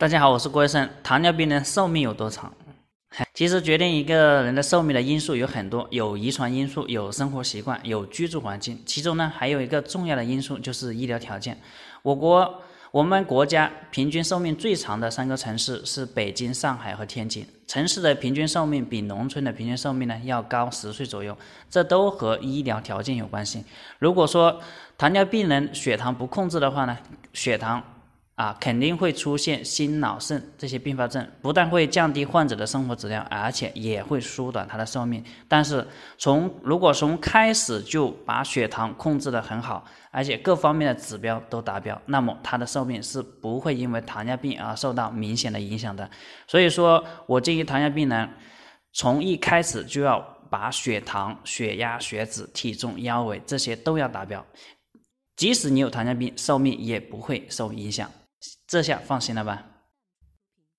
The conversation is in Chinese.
大家好，我是郭医生。糖尿病的寿命有多长？其实决定一个人的寿命的因素有很多，有遗传因素，有生活习惯，有居住环境。其中呢，还有一个重要的因素就是医疗条件。我国我们国家平均寿命最长的三个城市是北京、上海和天津。城市的平均寿命比农村的平均寿命呢要高十岁左右，这都和医疗条件有关系。如果说糖尿病人血糖不控制的话呢，血糖。啊，肯定会出现心脑肾这些并发症，不但会降低患者的生活质量，而且也会缩短他的寿命。但是从如果从开始就把血糖控制得很好，而且各方面的指标都达标，那么他的寿命是不会因为糖尿病而受到明显的影响的。所以说我建议糖尿病人从一开始就要把血糖、血压、血脂、体重、腰围这些都要达标，即使你有糖尿病，寿命也不会受影响。这下放心了吧？